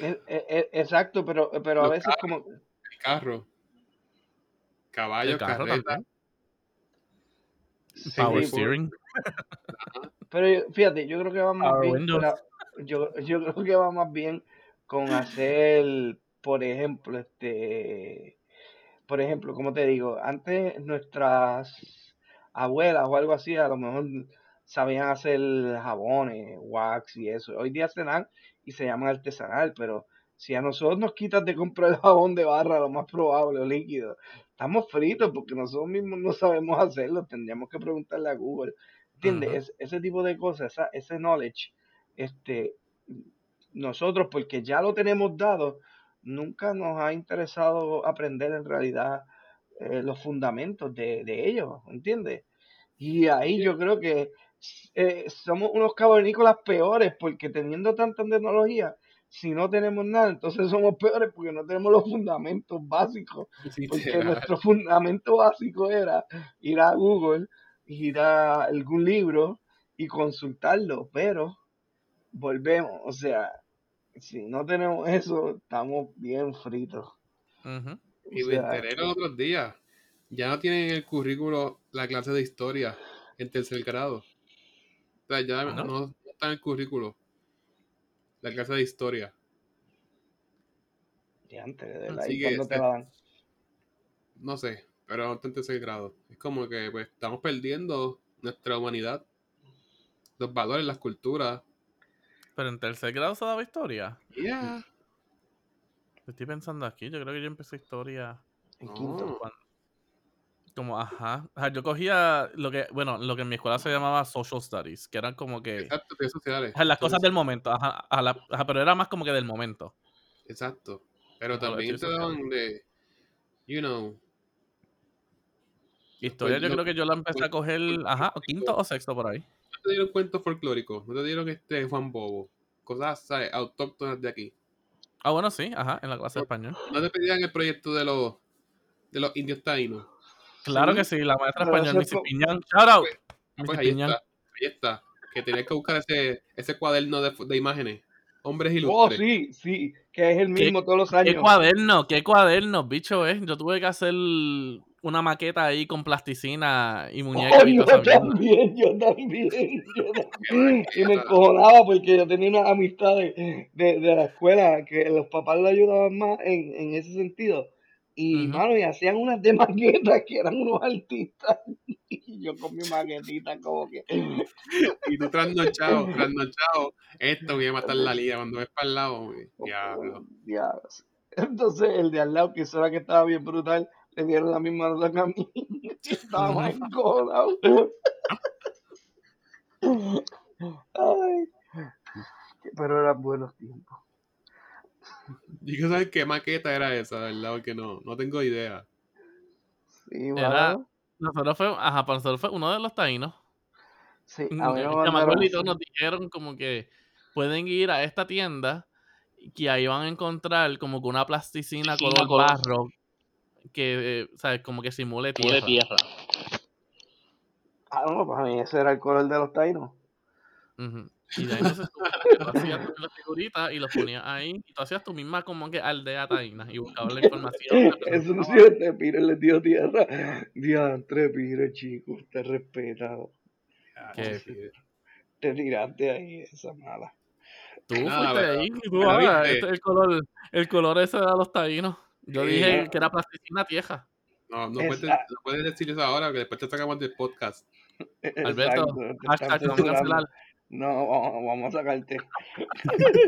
e- e- e- exacto, pero, pero a
Los
veces como
El carro. Caballos,
El carro
carreta.
también.
sí,
Power
sí,
steering.
pero yo- fíjate, yo creo que va más
Power
bien, la- yo, yo creo que va más bien con hacer, por ejemplo, este, por ejemplo, como te digo, antes nuestras abuelas o algo así, a lo mejor sabían hacer jabones, wax y eso. Hoy día se dan y se llaman artesanal, pero si a nosotros nos quitas de comprar el jabón de barra, lo más probable, o líquido, estamos fritos porque nosotros mismos no sabemos hacerlo, tendríamos que preguntarle a Google. ¿Entiendes? Es- ese tipo de cosas, esa- ese knowledge, este, nosotros, porque ya lo tenemos dado, nunca nos ha interesado aprender en realidad eh, los fundamentos de, de ellos, ¿entiendes? Y ahí yo creo que eh, somos unos cavernícolas peores porque teniendo tanta tecnología, si no tenemos nada, entonces somos peores porque no tenemos los fundamentos básicos. Porque nuestro fundamento básico era ir a Google, ir a algún libro y consultarlo, pero volvemos, o sea, si no tenemos eso, estamos bien fritos. O
Y me
sea,
enteré los otros días. Ya no tienen en el currículo la clase de historia en tercer grado. O sea, ya
¿No?
no, está en el currículo la clase de historia.
diantre, de verdad,
Así
¿y
que,
cuándo te la dan?
No sé, pero no está en tercer grado. Es como que pues estamos perdiendo nuestra humanidad, los valores, las culturas.
Pero en tercer grado se daba historia.
Yeah.
Estoy pensando aquí, yo creo que yo empecé historia
En quinto.
cuando- como, ajá. Ajá, Yo cogía lo que, bueno, lo que en mi escuela se llamaba social studies, que eran como que
Exacto, sociales.
las cosas
Entonces,
del momento, ajá, a la- ajá, pero era más como que del momento.
Exacto. Pero también te daban de, you know,
Historia
Pues
yo
lo-
creo que yo la empecé
pues,
a coger, ajá, quinto o sexto por ahí.
no te dieron cuentos folclóricos, no te dieron este Juan Bobo, cosas ¿sabes? autóctonas de aquí.
Ah, bueno, sí, ajá, en la clase de español.
No te pedían el proyecto de los de los indios taínos.
Claro
Sí,
que sí, la maestra
pero
español,
eso es
Missy Piñán. Shout out. Missy
pues ahí
Piñán.
está, ahí está. Que tenías que buscar ese, ese cuaderno de, de imágenes. Hombres
Oh,
ilustres.
sí, sí, que es el
¿Qué-
mismo todos los
¿Qué
años.
cuaderno? ¿Qué cuaderno, bicho? Eh? Yo tuve que hacer una maqueta ahí con plasticina y muñecas
Oh,
y
yo yo también, yo también. Y me encojonaba porque yo tenía unas amistades de, de la escuela que los papás le ayudaban más en, en ese sentido. Y, mano, y hacían unas de maquetas que eran unos artistas. Y yo con mi maquetita como que...
Y tú trasnochado, trasnochado. Esto voy a matar la liga. Cuando ves para el lado, diablo.
Diablos. Entonces el de al lado, que eso era que estaba bien brutal, le dieron la misma nota que a mí. Estaba más encojonado. Ay. Pero eran buenos tiempos.
Y que sabes qué maqueta era esa, ¿verdad? Porque no, no tengo idea.
Sí,
Era-. Nosotros fue, ajá, para nosotros fue uno de los taínos.
Sí,
Mm,
a mí me así.
nos dijeron como que pueden ir a esta tienda y que ahí van a encontrar como que una plasticina color- barro que, eh, ¿sabes? Como que simule tierra.
Pule tierra.
Ah, no, para mí ese era el color de los tainos.
Y de ahí entonces tú, tú hacías las figuritas y los ponías ahí y tú hacías tu misma como que aldea taína y buscabas la información. te
Eso
presentabas.
sí, este Pire le dio tierra. Diantre, Pire, chico, usted respetado.
¿Qué?
Sí.
Te tiraste ahí esa mala.
Tú fuiste ahí y tú, ah, este es el color, el color ese de los taínos. Yo
Sí,
dije que era plasticina vieja.
No, no,
Es-
puedes, no puedes decir eso ahora, que después te sacamos del podcast.
Alberto,
Exacto, te están
Hashtag te vamos a
censurando.
cancelar.
No, vamos, a sacarte.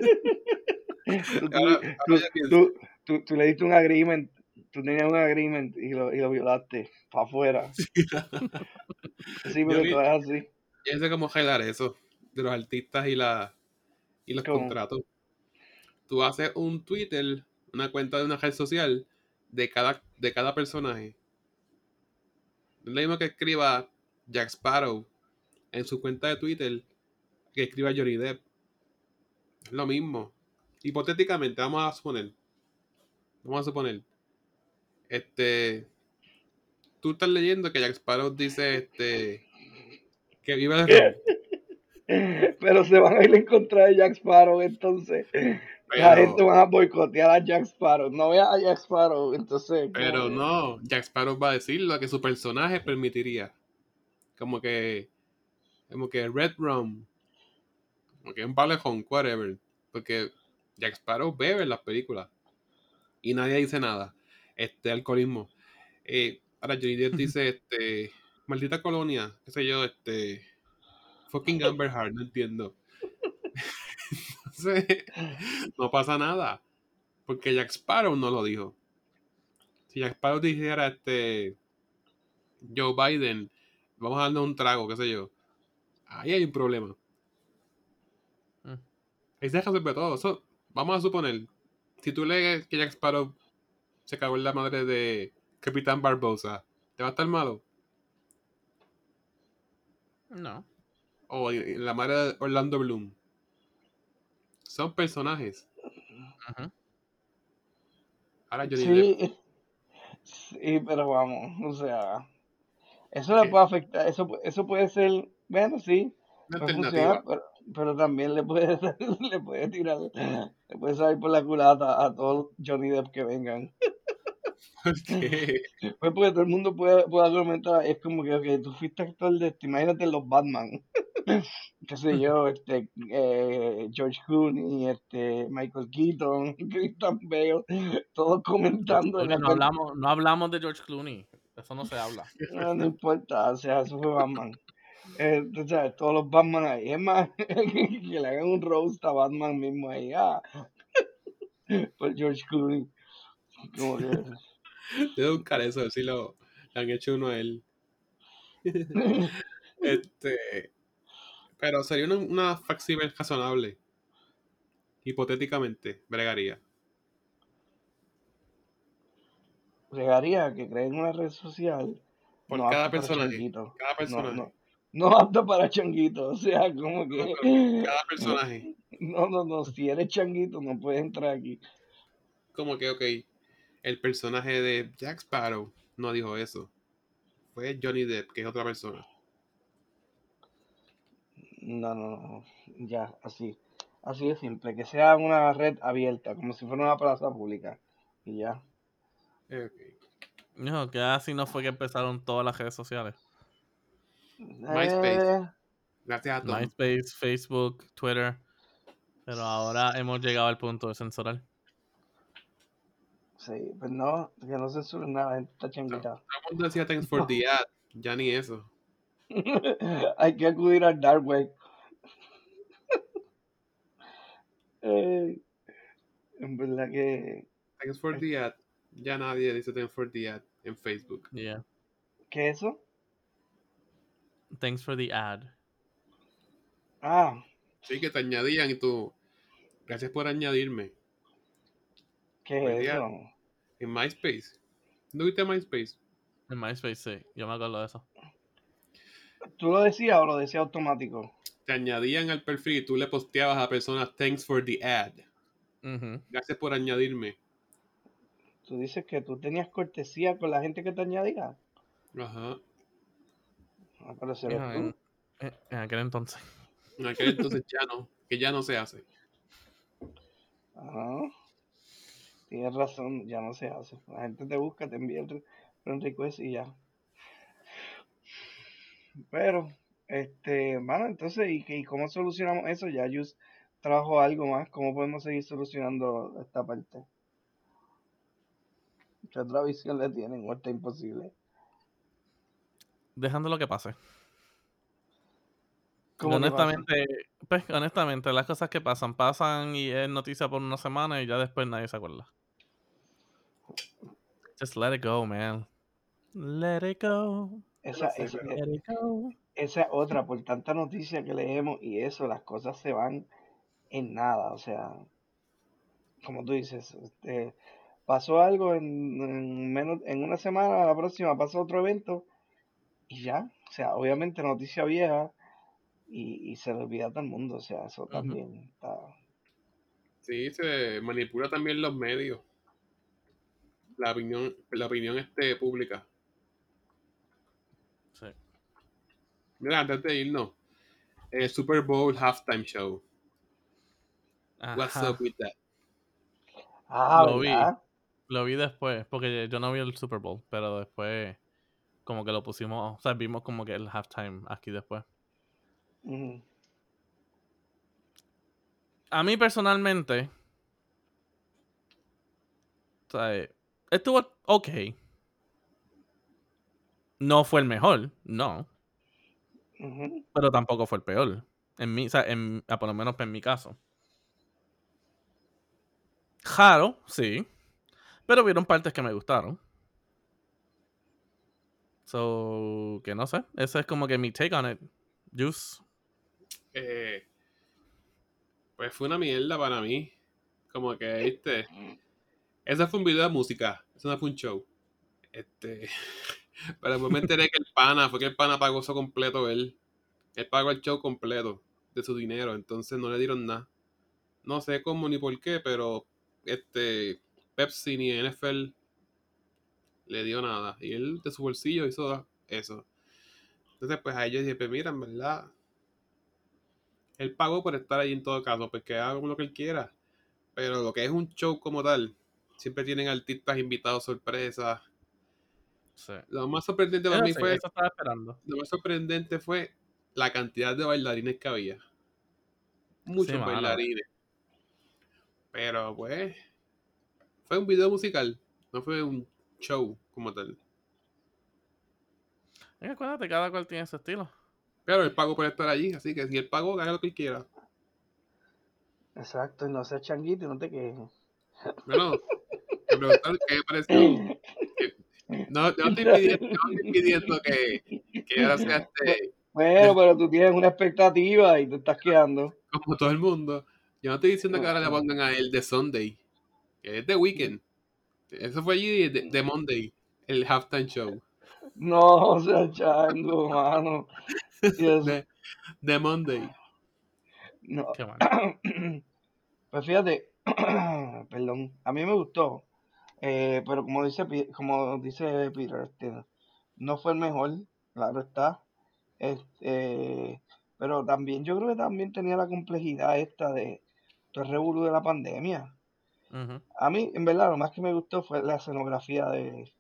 tú, tú-
Ahora-
tú-
ahora ya pienso.
tú- tú- tú le diste un agreement, tú tenías un agreement y lo, y lo violaste para afuera. Sí, pero todo es así.
Ya sé cómo jalar eso de los artistas y, la, y los
¿Cómo?
contratos. Tú haces un Twitter, una cuenta de una red social de cada, de cada personaje. No es lo mismo que escriba Jack Sparrow en su cuenta de Twitter que escriba Johnny Depp. Es lo mismo. Hipotéticamente, vamos a suponer. Vamos a suponer. Este. Tú estás leyendo que Jack Sparrow dice este. Que vive el ron.
Pero se van a ir en contra de Jack Sparrow, entonces. La gente va a boicotear a Jack Sparrow. No veas a Jack Sparrow, entonces.
pero no, Jack Sparrow va a decir lo que su personaje permitiría. Como que. Como que Red Rum. Como que un palejón, whatever. Porque Jack Sparrow bebe en las películas. Y nadie dice nada. Este, alcoholismo. Eh, ahora Johnny Depp dice, este. Maldita colonia. Qué sé yo, este. Fucking Amber Heard, no entiendo. Entonces, no pasa nada. Porque Jack Sparrow no lo dijo. Si Jack Sparrow dijera este Joe Biden, vamos a darnos un trago, qué sé yo. Ahí hay un problema.
Mm.
Ahí se resuelve todo. So, vamos a suponer, si tú lees que Jack Sparrow se cagó en la madre de Capitán Barbosa, ¿te va a estar malo?
No.
O en la madre de Orlando Bloom. Son personajes. Ahora Johnny Depp.
Sí, sí, pero vamos, o sea, eso le
¿Qué?
puede afectar, eso, eso puede ser, bueno, sí,
Una
puede
alternativa.
funcionar, pero, pero también le puede, le puede tirar, le puede salir por la culata a todos los Johnny Depp que vengan.
Porque
Pues porque todo el mundo puede, puede argumentar, es como que, ok, tú fuiste actor de esto, imagínate los Batman, qué sé yo, este, eh, George Clooney, este, Michael Keaton, Christian Bale, todos comentando en
no, hablamos, no hablamos de George Clooney. Eso no se habla.
No, no importa, o sea, eso fue Batman. Eh, todos los Batman ahí. Es más, que le hagan un roast a Batman mismo ahí. Ah, por George Clooney. Como que,
Debo buscar eso, a ver si lo le han hecho uno a él. Este. Pero sería una, una razonable. Hipotéticamente, bregaría.
Regaría que creen una red social.
Por
no
cada personaje. Cada
No,
personaje.
no, no apta para changuitos. O sea, como
No,
que.
pero cada personaje.
No, no, no. Si eres changuito, no puedes entrar aquí.
Como que, ok. El personaje de Jack Sparrow no dijo eso. fue Johnny Depp, que es otra persona.
No, no, no. Ya, así. Así de simple. Que sea una red abierta, como si fuera una plaza pública. Y ya.
Eh, ok.
No, que así no fue que empezaron todas las redes sociales.
MySpace.
Eh,
Gracias a Tom.
MySpace, Facebook, Twitter. Pero ahora hemos llegado al punto de censurar.
Sí, pues no, que no censuren nada, gente está changuita.
Todo decía thanks for the ad. Ya ni eso.
Hay que acudir al dark web. Eh, en verdad que,
Thanks for the ad. Ya nadie dice thanks for the ad en Facebook.
Yeah.
¿qué es eso?
Thanks for the ad.
Ah,
Sí, que te añadían y tú. Gracias por añadirme.
¿qué es eso?
En MySpace. ¿No viste MySpace?
En MySpace, sí. Yo me acuerdo de eso.
¿Tú lo decías o lo decías automático?
Te añadían al perfil y tú le posteabas a personas thanks for the ad.
Ujú.
Gracias por añadirme.
Tú dices que tú tenías cortesía con la gente que te añadía.
Ajá.
Ah, pero
en aquel entonces.
En aquel entonces ya no. Que ya no se hace.
Ajá. Tienes razón, ya no se hace. La gente te busca, te envía el request y ya. Pero, este, bueno, entonces, ¿y, y cómo solucionamos eso? Ya Yus trajo algo más. ¿Cómo podemos seguir solucionando esta parte? ¿Qué otra visión le tienen? ¿O está imposible?
Dejando lo que pase. Honestamente, pues, honestamente, las cosas que pasan, pasan y es noticia por una semana y ya después nadie se acuerda. Just let it go, man. Let it go.
Esa, esa,
pero-
Let it go.
esa es otra, por tanta noticia que leemos y eso, las cosas se van en nada, o sea, como tú dices, este, pasó algo en, en menos, en una semana, la próxima pasa otro evento y ya, o sea, obviamente noticia vieja y, y se le olvida a todo el mundo, o sea, eso también está,
Sí, se manipula también los medios. La opinión, la opinión este pública.
Sí.
Mira, antes de irnos. El Super Bowl halftime show. What's
Ajá.
up with that?
ah,
Lo vi. Lo vi después, porque yo no vi el Super Bowl, pero después como que lo pusimos, o sea, vimos como que el halftime aquí después.
Ujú.
A mí personalmente, o sea, estuvo ok. No fue el mejor, no, pero tampoco fue el peor. En mi, o sea, en, ah, por lo menos en mi caso. Jaro, sí. Pero hubieron partes que me gustaron. So, que no sé. Ese es como que mi take on it. Juice.
Eh, pues fue una mierda para mí. Como que, viste. Ese fue un video de música. Eso no fue un show. Este. Pero me enteré que el pana, fue que el pana pagó eso completo él. Él pagó el show completo de su dinero. Entonces no le dieron nada. No sé cómo ni por qué, pero este Pepsi ni NFL le dio nada. Y él de su bolsillo hizo eso. Entonces, pues a ellos dije, pues mira, en verdad, él pagó por estar ahí en todo caso, pues que haga lo que él quiera. Pero lo que es un show como tal, siempre tienen artistas invitados sorpresas.
Sí.
Lo más sorprendente para
Eso
mí
sí,
fue,
eso estaba esperando.
lo más sorprendente fue la cantidad de bailarines que había. Muchos
Sí,
bailarines. Pero pues, fue un video musical, no fue un show como tal.
Es que acuérdate, cada cual tiene su estilo.
Pero él pagó por estar allí, así que si él pagó, haga lo que él quiera.
Exacto, y no seas changuito y no te quejes.
Bueno, me preguntaron qué me pareció. No, no estoy pidiendo, no estoy pidiendo que, que ahora sea este,
Bueno, pero tú tienes una expectativa y te estás quedando.
como todo el mundo. Yo no estoy diciendo que ahora le pongan a él de Sunday, que es de Weekend. Eso fue allí de, de Monday, el halftime show.
No, o sea, chango, mano.
De Monday.
no.
Qué bueno.
Pues fíjate, perdón, a mí me gustó, eh, pero como dice, como dice Peter, este, no fue el mejor, claro está. Este, pero también yo creo que también tenía la complejidad esta de todo el revolú de la pandemia. A mí, en verdad, lo más que me gustó fue la escenografía de,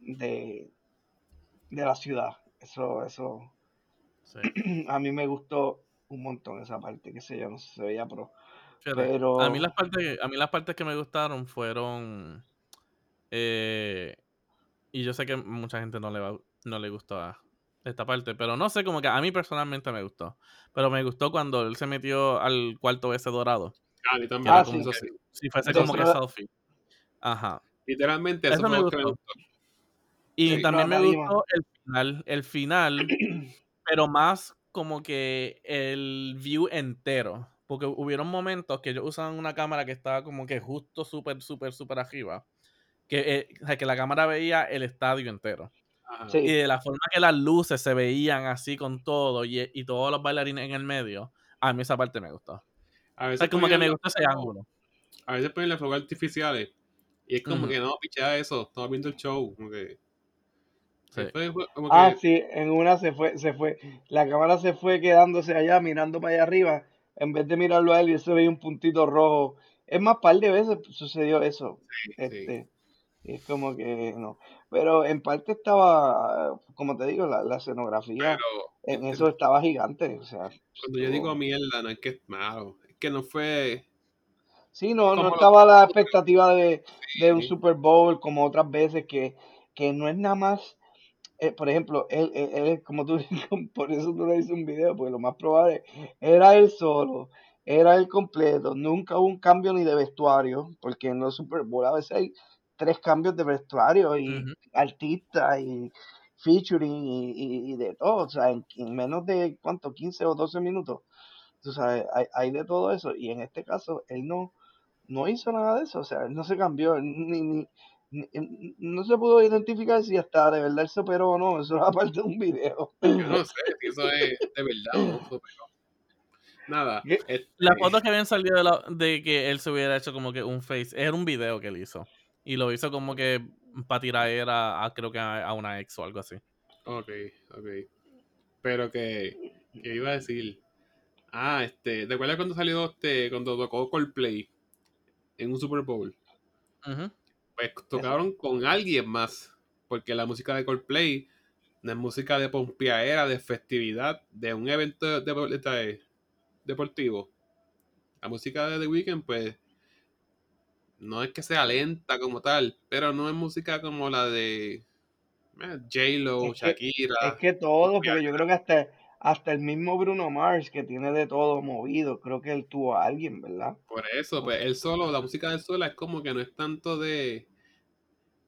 de, de la ciudad. Eso, eso,
Sí.
a mí me gustó un montón esa parte, qué sé yo, no sé, se veía pro.
Fíjate,
Pero,
a mí las partes, a mí las partes que me gustaron fueron eh, y yo sé que mucha gente no le va, no le gustó a esta parte, pero no sé, como que a mí personalmente me gustó. Pero me gustó cuando él se metió al cuarto ese dorado.
Ah,
Que
también.
ah,
como
sí,
sí.
si fuese como que selfie. Ajá.
Literalmente, eso
me gustó. Y
Sí.
también me gustó el final, el final, pero más como que el view entero. Porque hubieron momentos que ellos usaban una cámara que estaba como que justo súper, súper, súper arriba. Que, eh, o sea, que la cámara veía el estadio entero. Y de la forma que las luces se veían así con todo y, y todos los bailarines en el medio, a mí esa parte me gustó.
A
O
veces
sea, como que me gusta ese ángulo.
A veces ponen los fuegos artificiales. Y es como que no, pichea eso, estamos viendo el show. Como que.
Sí.
fue- fue como
ah,
que-
sí, en una se fue, se fue, la cámara se fue quedándose allá, mirando para allá arriba, en vez de mirarlo a él y él se veía un puntito rojo. Es más, par de veces sucedió eso.
sí, sí.
Este, y es como que no. Pero en parte estaba, como te digo, la, la escenografía
Pero
en eso estaba gigante. O sea,
cuando yo digo mierda, no es que es malo. Es que no fue.
Sí, no, no estaba la expectativa de, de un. Super Bowl como otras veces que, que no es nada más, eh, por ejemplo, él, él, él como tú, por eso tú le hice un video, porque lo más probable era él solo, era él completo, nunca hubo un cambio ni de vestuario, porque en los Super Bowl a veces hay tres cambios de vestuario y artistas y featuring y, y- y de todo, o sea, en, en menos de, ¿cuánto? 15 o 12 minutos, tú sabes, hay, hay de todo eso, y en este caso él no no hizo nada de eso, o sea, él no se cambió, ni- ni- no se pudo identificar si hasta de verdad él se operó o no, eso era parte de un video.
Yo no sé si eso es de verdad o no. Nada. Este,
Las fotos que habían salido de, la- de que él se hubiera hecho como que un face, era un video que él hizo. Y lo hizo como que para tirar a, a- creo que a, a una ex o algo así.
Ok, ok. Pero que, que iba a decir. Ah, este, ¿te acuerdas cuando salió este, cuando tocó Coldplay en un Super Bowl? Pues tocaron con alguien más. Porque la música de Coldplay no es música de pompeadera, de festividad, de un evento de- de- de- deportivo. La música de The Weeknd, pues, no es que sea lenta como tal, pero no es música como la de eh, J-Lo,
que-
Shakira.
Es que todo, porque yo creo que hasta, hasta el mismo Bruno Mars, que tiene de todo movido, creo que él tuvo a alguien, ¿verdad?
Por eso, pues él solo, la música del solo es como que no es tanto de,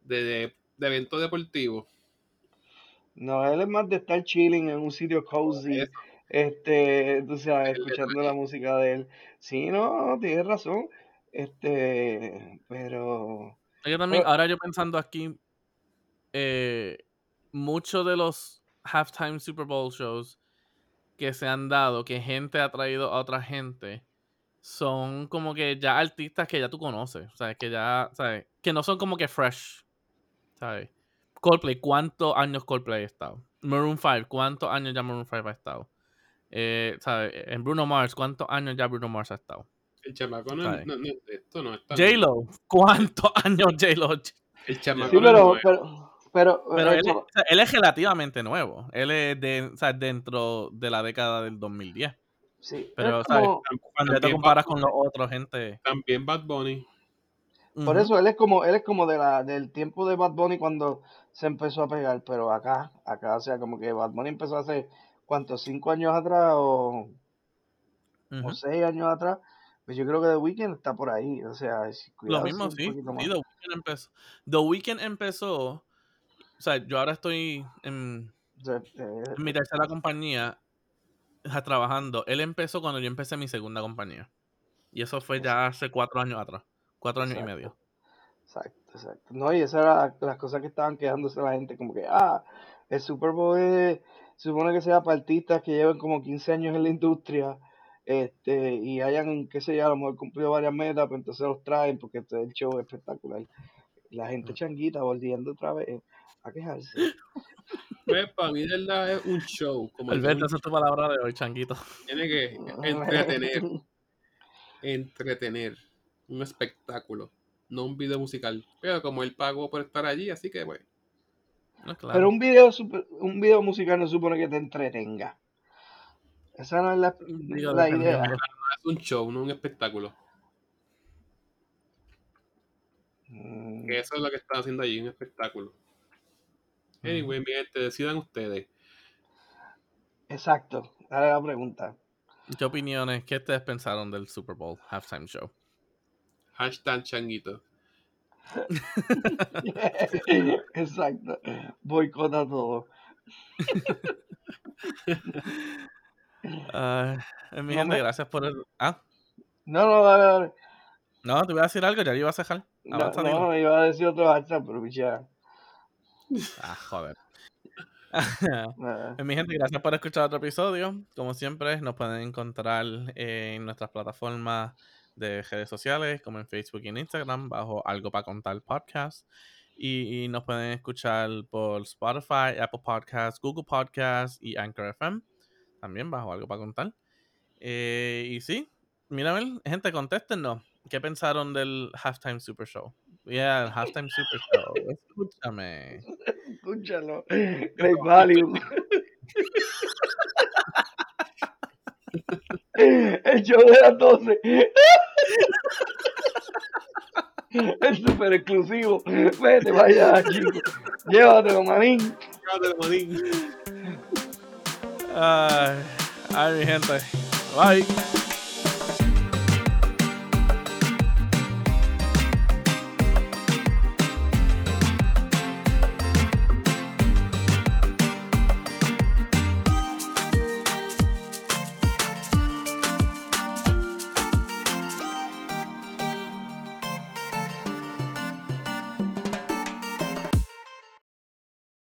de, de, de evento deportivo.
No, él es más de estar chilling en un sitio cozy, este, tú sabes, escuchando la música de él. Sí, no, tienes razón, este, pero...
Que también,
Pero-
ahora yo pensando aquí, eh, muchos de los halftime Super Bowl shows que se han dado, que gente ha traído a otra gente, son como que ya artistas que ya tú conoces, ¿sabes? Que ya, ¿sabes? Que no son como que fresh, ¿sabes? Coldplay, ¿cuántos años Coldplay ha estado? Maroon 5, ¿cuántos años ya Maroon 5 ha estado? Eh, ¿sabes? En Bruno Mars, ¿cuántos años ya Bruno Mars ha estado?
El chamaco no,
Sabe.
no, no, esto no está.
J-Lo, ¿cuántos años J-Lo?
El chamaco
Sí, pero, pero, pero,
Pero
eh,
él, es-
chama-
o sea, él es relativamente nuevo. Él es de, o sea, dentro de la década del 2010.
sí,
pero,
es
¿sabes?
como-
Cuando te
También
comparas
Bad
con los otros, gente.
También Bad Bunny.
Por eso él es como, él es como de la, del tiempo de Bad Bunny cuando se empezó a pegar, pero acá, acá, o sea, como que Bad Bunny empezó hace, ¿cuántos? ¿Cinco años atrás o, seis años atrás? Pues yo creo que The Weeknd está por ahí, o sea, es-
Lo
cuidado si
mismo, sí. sí, The Weeknd empezó. The Weeknd empezó. O sea, yo ahora estoy en,
eh,
en mi tercera compañía ja, trabajando. Él empezó cuando yo empecé mi segunda compañía. Y eso fue ya hace cuatro años atrás. Cuatro años y medio.
Exacto, exacto. No, y esas eran las cosas que estaban quejándose la gente, como que, ah, el Super Bowl es- se supone que sea para artistas que lleven como 15 años en la industria, este, y hayan, qué sé yo, a lo mejor cumplido varias metas, pues entonces los traen porque este, el show es espectacular. La gente changuita volviendo otra vez a quejarse.
Pues para mí, verdad, es un show. Como
Alberto, esa es tu palabra de hoy, changuito.
tiene que entretener, entretener. Un espectáculo, no un video musical. Pero como él pagó por estar allí, así que, pues,
No, claro.
Pero un video, super- un video musical no supone que te entretenga. Esa no es la,
Digo,
la
dependiendo.
idea.
es un show, no un espectáculo.
Mm,
Que eso es lo que están haciendo allí, un espectáculo. Anyway, mi gente, decidan ustedes.
Exacto. Dale la pregunta.
¿Qué opiniones, qué ustedes pensaron del Super Bowl halftime show?
Hashtag changuito.
Exacto. Boicota todo.
Ay, mi
No
gente,
me-
gracias por el... Ah,
No, no, dale, dale.
no, te voy a decir algo, ya lo ibas a dejar.
No, no, me iba a decir otro hashtag, pero ya.
Ah, joder. Mi gente, gracias por escuchar otro episodio. Como siempre, nos pueden encontrar en nuestras plataformas de redes sociales, como en Facebook y en Instagram, bajo Algo para Contar Podcast. Y, y nos pueden escuchar por Spotify, Apple Podcasts, Google Podcasts y Anchor FM, también bajo Algo para Contar. Eh, y sí, mira, gente, contéstenos. ¿Qué pensaron del Halftime Super Show? Yeah, el Halftime Super Show. Escúchame.
Escúchalo. Great Value. El show de las 12. Es súper exclusivo. Vete, vaya, chico. Llévatelo, manín.
Llévatelo, manín.
Ay, ay, mi gente. Bye.